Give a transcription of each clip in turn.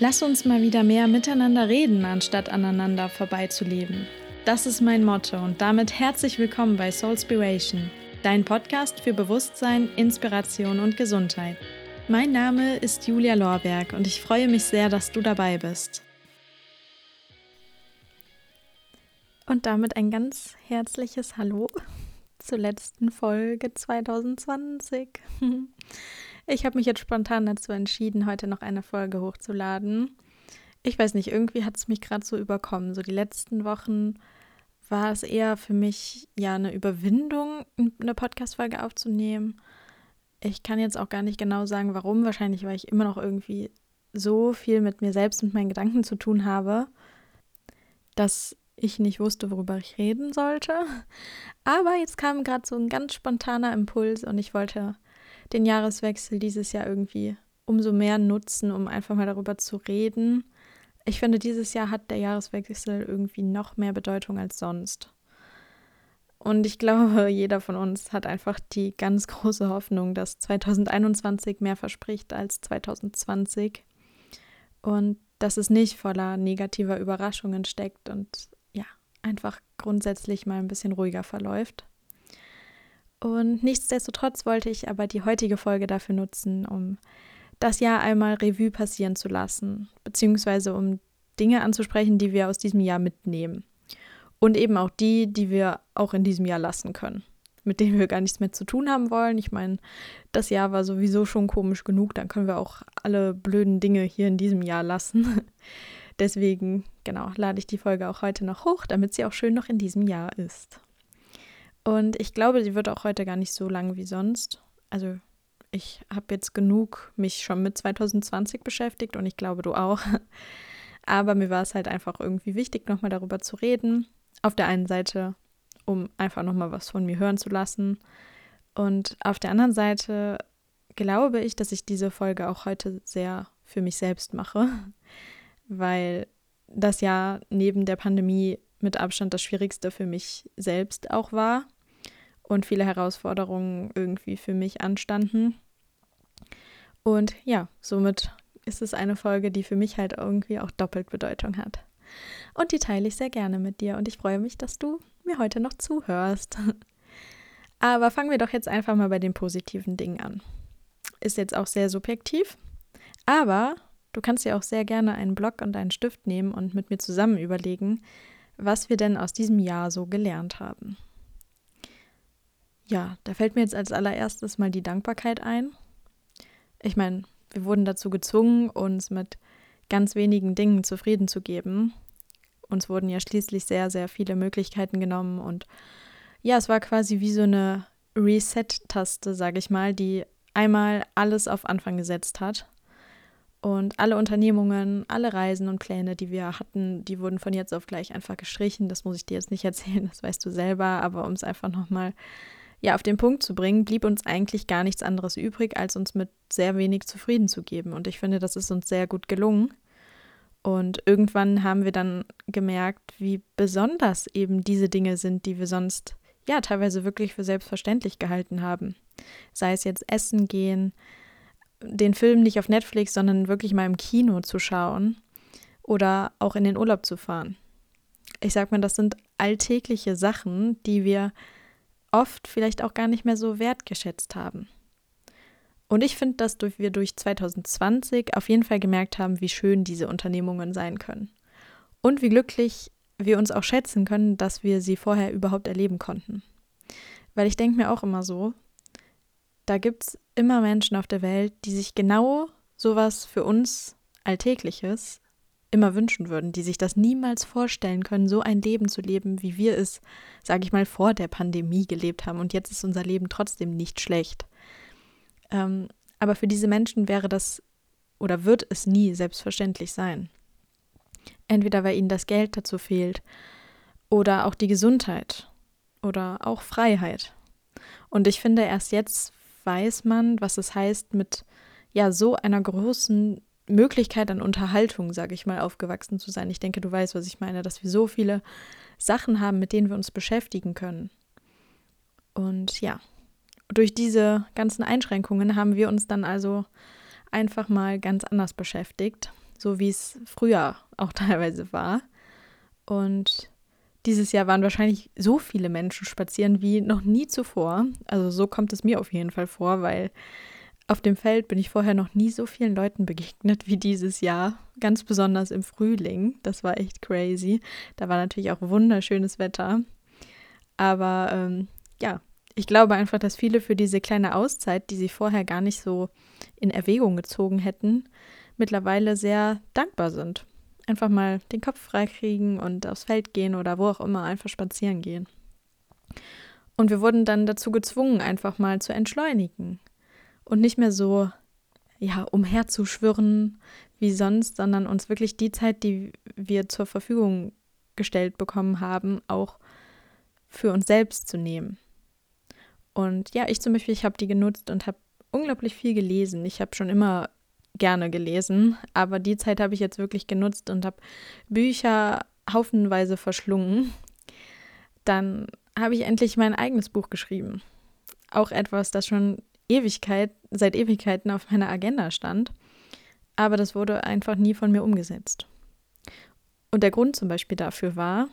Lass uns mal wieder mehr miteinander reden, anstatt aneinander vorbeizuleben. Das ist mein Motto und damit herzlich willkommen bei Soulspiration, dein Podcast für Bewusstsein, Inspiration und Gesundheit. Mein Name ist Julia Lorberg und ich freue mich sehr, dass du dabei bist. Und damit ein ganz herzliches Hallo zur letzten Folge 2020. Ich habe mich jetzt spontan dazu entschieden, heute noch eine Folge hochzuladen. Ich weiß nicht, irgendwie hat es mich gerade so überkommen. So die letzten Wochen war es eher für mich ja eine Überwindung, eine Podcast-Folge aufzunehmen. Ich kann jetzt auch gar nicht genau sagen, warum. Wahrscheinlich, weil ich immer noch irgendwie so viel mit mir selbst und meinen Gedanken zu tun habe, dass ich nicht wusste, worüber ich reden sollte. Aber jetzt kam gerade so ein ganz spontaner Impuls und ich wollte den Jahreswechsel dieses Jahr irgendwie umso mehr nutzen, um einfach mal darüber zu reden. Ich finde, dieses Jahr hat der Jahreswechsel irgendwie noch mehr Bedeutung als sonst. Und ich glaube, jeder von uns hat einfach die ganz große Hoffnung, dass 2021 mehr verspricht als 2020 und dass es nicht voller negativer Überraschungen steckt und ja, einfach grundsätzlich mal ein bisschen ruhiger verläuft. Und nichtsdestotrotz wollte ich aber die heutige Folge dafür nutzen, um das Jahr einmal Revue passieren zu lassen, beziehungsweise um Dinge anzusprechen, die wir aus diesem Jahr mitnehmen. Und eben auch die, die wir auch in diesem Jahr lassen können, mit denen wir gar nichts mehr zu tun haben wollen. Ich meine, das Jahr war sowieso schon komisch genug, dann können wir auch alle blöden Dinge hier in diesem Jahr lassen. Deswegen, genau, lade ich die Folge auch heute noch hoch, damit sie auch schön noch in diesem Jahr ist. Und ich glaube, sie wird auch heute gar nicht so lang wie sonst. Also ich habe jetzt genug mich schon mit 2020 beschäftigt und ich glaube, du auch. Aber mir war es halt einfach irgendwie wichtig, nochmal darüber zu reden. Auf der einen Seite, um einfach nochmal was von mir hören zu lassen. Und auf der anderen Seite glaube ich, dass ich diese Folge auch heute sehr für mich selbst mache, weil das Jahr neben der Pandemie mit Abstand das Schwierigste für mich selbst auch war und viele Herausforderungen irgendwie für mich anstanden. Und ja, somit ist es eine Folge, die für mich halt irgendwie auch doppelt Bedeutung hat. Und die teile ich sehr gerne mit dir und ich freue mich, dass du mir heute noch zuhörst. Aber fangen wir doch jetzt einfach mal bei den positiven Dingen an. Ist jetzt auch sehr subjektiv, aber du kannst dir auch sehr gerne einen Block und einen Stift nehmen und mit mir zusammen überlegen, was wir denn aus diesem Jahr so gelernt haben. Ja, da fällt mir jetzt als allererstes mal die Dankbarkeit ein. Ich meine, wir wurden dazu gezwungen, uns mit ganz wenigen Dingen zufrieden zu geben. Uns wurden ja schließlich sehr, sehr viele Möglichkeiten genommen und ja, es war quasi wie so eine Reset-Taste, sage ich mal, die einmal alles auf Anfang gesetzt hat. Und alle Unternehmungen, alle Reisen und Pläne, die wir hatten, die wurden von jetzt auf gleich einfach gestrichen. Das muss ich dir jetzt nicht erzählen, das weißt du selber, aber um es einfach nochmal ja, auf den Punkt zu bringen, blieb uns eigentlich gar nichts anderes übrig, als uns mit sehr wenig zufrieden zu geben. Und ich finde, das ist uns sehr gut gelungen. Und irgendwann haben wir dann gemerkt, wie besonders eben diese Dinge sind, die wir sonst ja teilweise wirklich für selbstverständlich gehalten haben. Sei es jetzt Essen gehen, den Film nicht auf Netflix, sondern wirklich mal im Kino zu schauen oder auch in den Urlaub zu fahren. Ich sag mal, das sind alltägliche Sachen, die wir oft vielleicht auch gar nicht mehr so wertgeschätzt haben. Und ich finde, dass wir durch 2020 auf jeden Fall gemerkt haben, wie schön diese Unternehmungen sein können. Und wie glücklich wir uns auch schätzen können, dass wir sie vorher überhaupt erleben konnten. Weil ich denke mir auch immer so, da gibt es immer Menschen auf der Welt, die sich genau sowas für uns Alltägliches immer wünschen würden, die sich das niemals vorstellen können, so ein Leben zu leben, wie wir es, sage ich mal, vor der Pandemie gelebt haben. Und jetzt ist unser Leben trotzdem nicht schlecht. Ähm, aber für diese Menschen wäre das oder wird es nie selbstverständlich sein. Entweder weil ihnen das Geld dazu fehlt oder auch die Gesundheit oder auch Freiheit. Und ich finde, erst jetzt weiß man, was es heißt, mit ja so einer großen Möglichkeit an Unterhaltung, sage ich mal, aufgewachsen zu sein. Ich denke, du weißt, was ich meine, dass wir so viele Sachen haben, mit denen wir uns beschäftigen können. Und ja, durch diese ganzen Einschränkungen haben wir uns dann also einfach mal ganz anders beschäftigt. so wie es früher auch teilweise war. Und dieses Jahr waren wahrscheinlich so viele Menschen spazieren wie noch nie zuvor. Also so kommt es mir auf jeden Fall vor, weil auf dem Feld bin ich vorher noch nie so vielen Leuten begegnet wie dieses Jahr. Ganz besonders im Frühling. Das war echt crazy. Da war natürlich auch wunderschönes Wetter. Aber ähm, ja, ich glaube einfach, dass viele für diese kleine Auszeit, die sie vorher gar nicht so in Erwägung gezogen hätten, mittlerweile sehr dankbar sind. Einfach mal den Kopf freikriegen und aufs Feld gehen oder wo auch immer einfach spazieren gehen. Und wir wurden dann dazu gezwungen, einfach mal zu entschleunigen und nicht mehr so, ja, umherzuschwirren wie sonst, sondern uns wirklich die Zeit, die wir zur Verfügung gestellt bekommen haben, auch für uns selbst zu nehmen. Und ja, ich zum Beispiel, ich habe die genutzt und habe unglaublich viel gelesen. Ich habe schon immer gerne gelesen, aber die Zeit habe ich jetzt wirklich genutzt und habe Bücher haufenweise verschlungen. Dann habe ich endlich mein eigenes Buch geschrieben. Auch etwas, das schon Ewigkeit, seit Ewigkeiten auf meiner Agenda stand, aber das wurde einfach nie von mir umgesetzt. Und der Grund zum Beispiel dafür war,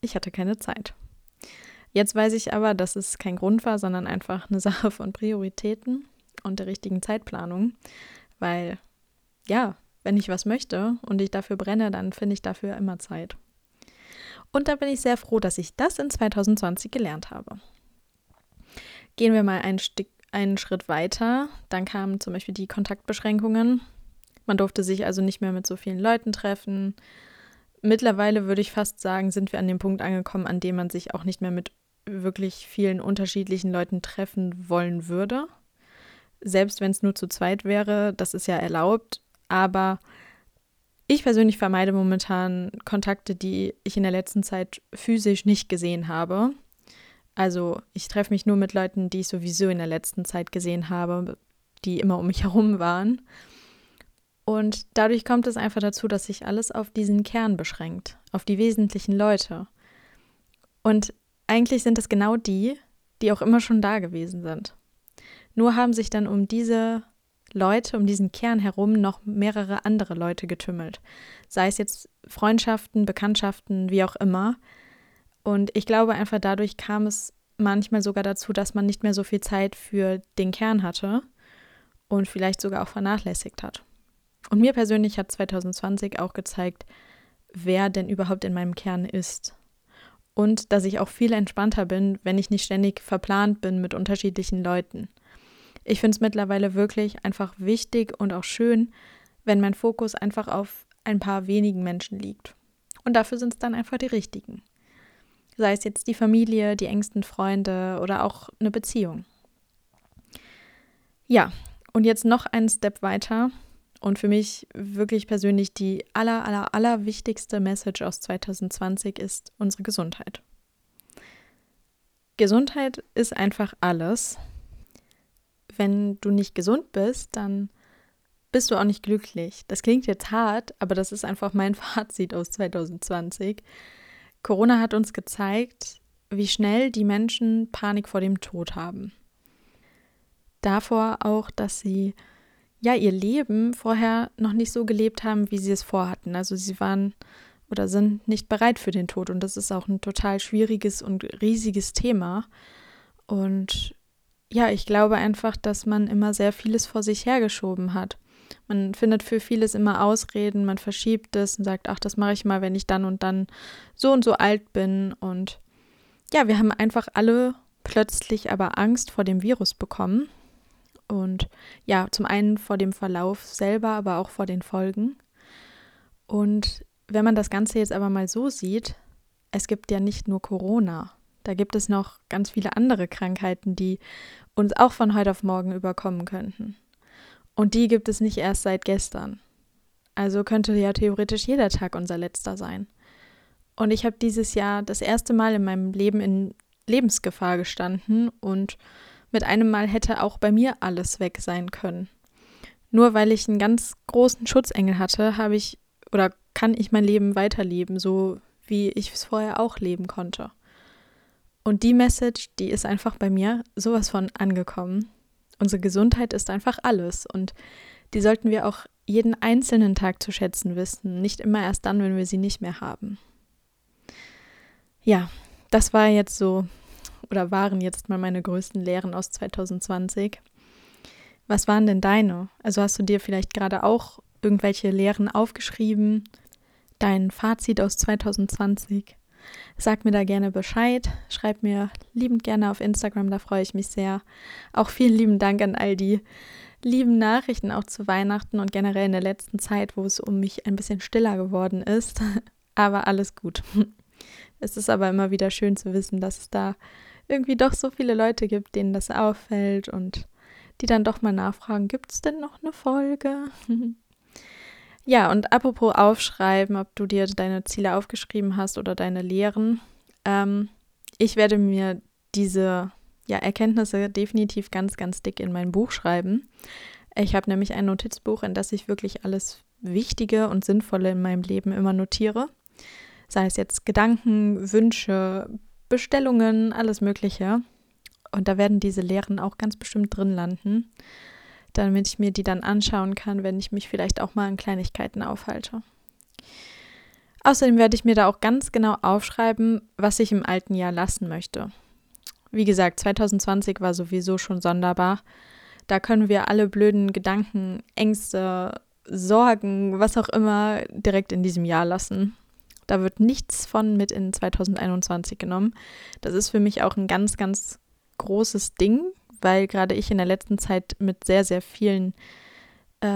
ich hatte keine Zeit. Jetzt weiß ich aber, dass es kein Grund war, sondern einfach eine Sache von Prioritäten und der richtigen Zeitplanung, weil ja, wenn ich was möchte und ich dafür brenne, dann finde ich dafür immer Zeit. Und da bin ich sehr froh, dass ich das in 2020 gelernt habe. Gehen wir mal ein Stück einen Schritt weiter. Dann kamen zum Beispiel die Kontaktbeschränkungen. Man durfte sich also nicht mehr mit so vielen Leuten treffen. Mittlerweile würde ich fast sagen, sind wir an dem Punkt angekommen, an dem man sich auch nicht mehr mit wirklich vielen unterschiedlichen Leuten treffen wollen würde. Selbst wenn es nur zu zweit wäre, das ist ja erlaubt. Aber ich persönlich vermeide momentan Kontakte, die ich in der letzten Zeit physisch nicht gesehen habe. Also ich treffe mich nur mit Leuten, die ich sowieso in der letzten Zeit gesehen habe, die immer um mich herum waren. Und dadurch kommt es einfach dazu, dass sich alles auf diesen Kern beschränkt, auf die wesentlichen Leute. Und eigentlich sind es genau die, die auch immer schon da gewesen sind. Nur haben sich dann um diese Leute, um diesen Kern herum noch mehrere andere Leute getümmelt. Sei es jetzt Freundschaften, Bekanntschaften, wie auch immer. Und ich glaube einfach, dadurch kam es manchmal sogar dazu, dass man nicht mehr so viel Zeit für den Kern hatte und vielleicht sogar auch vernachlässigt hat. Und mir persönlich hat 2020 auch gezeigt, wer denn überhaupt in meinem Kern ist. Und dass ich auch viel entspannter bin, wenn ich nicht ständig verplant bin mit unterschiedlichen Leuten. Ich finde es mittlerweile wirklich einfach wichtig und auch schön, wenn mein Fokus einfach auf ein paar wenigen Menschen liegt. Und dafür sind es dann einfach die richtigen sei es jetzt die Familie, die engsten Freunde oder auch eine Beziehung. Ja, und jetzt noch einen Step weiter und für mich wirklich persönlich die aller, aller, aller wichtigste Message aus 2020 ist unsere Gesundheit. Gesundheit ist einfach alles. Wenn du nicht gesund bist, dann bist du auch nicht glücklich. Das klingt jetzt hart, aber das ist einfach mein Fazit aus 2020. Corona hat uns gezeigt, wie schnell die Menschen Panik vor dem Tod haben. Davor auch, dass sie ja ihr Leben vorher noch nicht so gelebt haben, wie sie es vorhatten. Also sie waren oder sind nicht bereit für den Tod und das ist auch ein total schwieriges und riesiges Thema. Und ja, ich glaube einfach, dass man immer sehr vieles vor sich hergeschoben hat. Man findet für vieles immer Ausreden, man verschiebt es und sagt, ach, das mache ich mal, wenn ich dann und dann so und so alt bin. Und ja, wir haben einfach alle plötzlich aber Angst vor dem Virus bekommen. Und ja, zum einen vor dem Verlauf selber, aber auch vor den Folgen. Und wenn man das Ganze jetzt aber mal so sieht, es gibt ja nicht nur Corona. Da gibt es noch ganz viele andere Krankheiten, die uns auch von heute auf morgen überkommen könnten. Und die gibt es nicht erst seit gestern. Also könnte ja theoretisch jeder Tag unser letzter sein. Und ich habe dieses Jahr das erste Mal in meinem Leben in Lebensgefahr gestanden und mit einem Mal hätte auch bei mir alles weg sein können. Nur weil ich einen ganz großen Schutzengel hatte, habe ich oder kann ich mein Leben weiterleben, so wie ich es vorher auch leben konnte. Und die Message, die ist einfach bei mir sowas von angekommen. Unsere Gesundheit ist einfach alles und die sollten wir auch jeden einzelnen Tag zu schätzen wissen, nicht immer erst dann, wenn wir sie nicht mehr haben. Ja, das war jetzt so oder waren jetzt mal meine größten Lehren aus 2020. Was waren denn deine? Also hast du dir vielleicht gerade auch irgendwelche Lehren aufgeschrieben? Dein Fazit aus 2020? Sag mir da gerne Bescheid. Schreib mir liebend gerne auf Instagram, da freue ich mich sehr. Auch vielen lieben Dank an all die lieben Nachrichten auch zu Weihnachten und generell in der letzten Zeit, wo es um mich ein bisschen stiller geworden ist. Aber alles gut. Es ist aber immer wieder schön zu wissen, dass es da irgendwie doch so viele Leute gibt, denen das auffällt und die dann doch mal nachfragen, gibt es denn noch eine Folge? ja, und apropos aufschreiben, ob du dir deine Ziele aufgeschrieben hast oder deine Lehren. Ähm, ich werde mir diese ja, Erkenntnisse definitiv ganz, ganz dick in mein Buch schreiben. Ich habe nämlich ein Notizbuch, in das ich wirklich alles Wichtige und Sinnvolle in meinem Leben immer notiere. Sei es jetzt Gedanken, Wünsche, Bestellungen, alles Mögliche. Und da werden diese Lehren auch ganz bestimmt drin landen, damit ich mir die dann anschauen kann, wenn ich mich vielleicht auch mal an Kleinigkeiten aufhalte. Außerdem werde ich mir da auch ganz genau aufschreiben, was ich im alten Jahr lassen möchte. Wie gesagt, 2020 war sowieso schon sonderbar. Da können wir alle blöden Gedanken, Ängste, Sorgen, was auch immer direkt in diesem Jahr lassen. Da wird nichts von mit in 2021 genommen. Das ist für mich auch ein ganz, ganz großes Ding, weil gerade ich in der letzten Zeit mit sehr, sehr vielen, äh,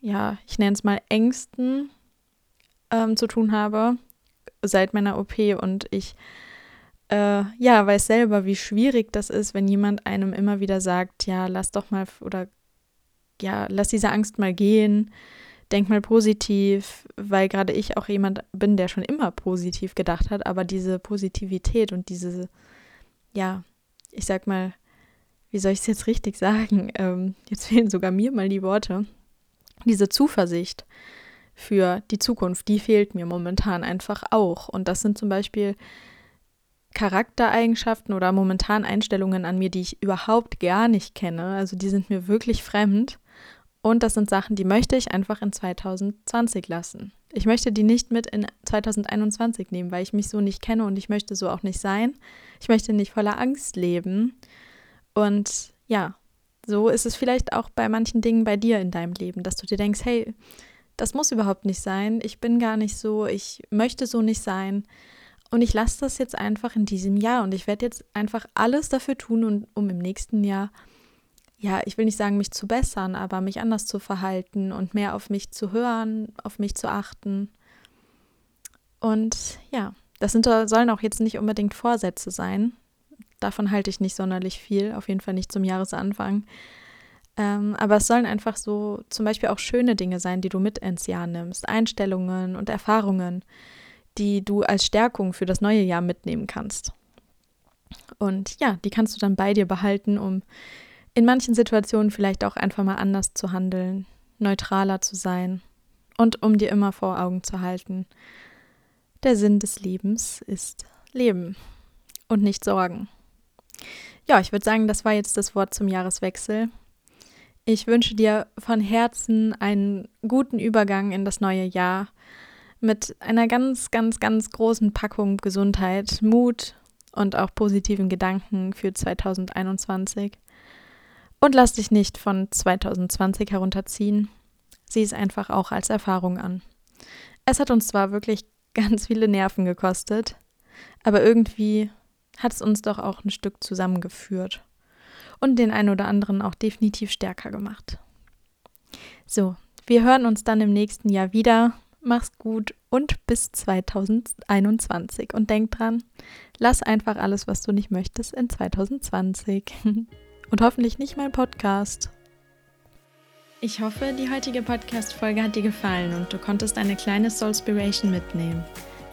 ja, ich nenne es mal Ängsten ähm, zu tun habe seit meiner OP und ich äh, ja, weiß selber, wie schwierig das ist, wenn jemand einem immer wieder sagt, ja, lass doch mal oder ja, lass diese Angst mal gehen, denk mal positiv, weil gerade ich auch jemand bin, der schon immer positiv gedacht hat, aber diese Positivität und diese, ja, ich sag mal, wie soll ich es jetzt richtig sagen? Ähm, jetzt fehlen sogar mir mal die Worte. Diese Zuversicht für die Zukunft, die fehlt mir momentan einfach auch. Und das sind zum Beispiel Charaktereigenschaften oder momentan Einstellungen an mir, die ich überhaupt gar nicht kenne. Also die sind mir wirklich fremd. Und das sind Sachen, die möchte ich einfach in 2020 lassen. Ich möchte die nicht mit in 2021 nehmen, weil ich mich so nicht kenne und ich möchte so auch nicht sein. Ich möchte nicht voller Angst leben. Und ja, so ist es vielleicht auch bei manchen Dingen bei dir in deinem Leben, dass du dir denkst, hey, das muss überhaupt nicht sein. Ich bin gar nicht so, ich möchte so nicht sein. Und ich lasse das jetzt einfach in diesem Jahr und ich werde jetzt einfach alles dafür tun, um, um im nächsten Jahr, ja, ich will nicht sagen, mich zu bessern, aber mich anders zu verhalten und mehr auf mich zu hören, auf mich zu achten. Und ja, das sind, sollen auch jetzt nicht unbedingt Vorsätze sein. Davon halte ich nicht sonderlich viel, auf jeden Fall nicht zum Jahresanfang. Ähm, aber es sollen einfach so zum Beispiel auch schöne Dinge sein, die du mit ins Jahr nimmst. Einstellungen und Erfahrungen, die du als Stärkung für das neue Jahr mitnehmen kannst. Und ja, die kannst du dann bei dir behalten, um in manchen Situationen vielleicht auch einfach mal anders zu handeln, neutraler zu sein und um dir immer vor Augen zu halten, der Sinn des Lebens ist Leben und nicht Sorgen. Ja, ich würde sagen, das war jetzt das Wort zum Jahreswechsel. Ich wünsche dir von Herzen einen guten Übergang in das neue Jahr mit einer ganz, ganz, ganz großen Packung Gesundheit, Mut und auch positiven Gedanken für 2021. Und lass dich nicht von 2020 herunterziehen. Sieh es einfach auch als Erfahrung an. Es hat uns zwar wirklich ganz viele Nerven gekostet, aber irgendwie hat es uns doch auch ein Stück zusammengeführt und den einen oder anderen auch definitiv stärker gemacht. So, wir hören uns dann im nächsten Jahr wieder mach's gut und bis 2021. Und denk dran, lass einfach alles, was du nicht möchtest, in 2020. und hoffentlich nicht mein Podcast. Ich hoffe, die heutige Podcast-Folge hat dir gefallen und du konntest eine kleine Soulspiration mitnehmen.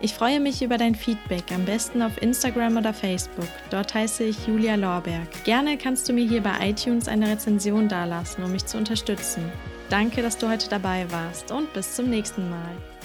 Ich freue mich über dein Feedback, am besten auf Instagram oder Facebook. Dort heiße ich Julia Lorberg. Gerne kannst du mir hier bei iTunes eine Rezension dalassen, um mich zu unterstützen. Danke, dass du heute dabei warst und bis zum nächsten Mal.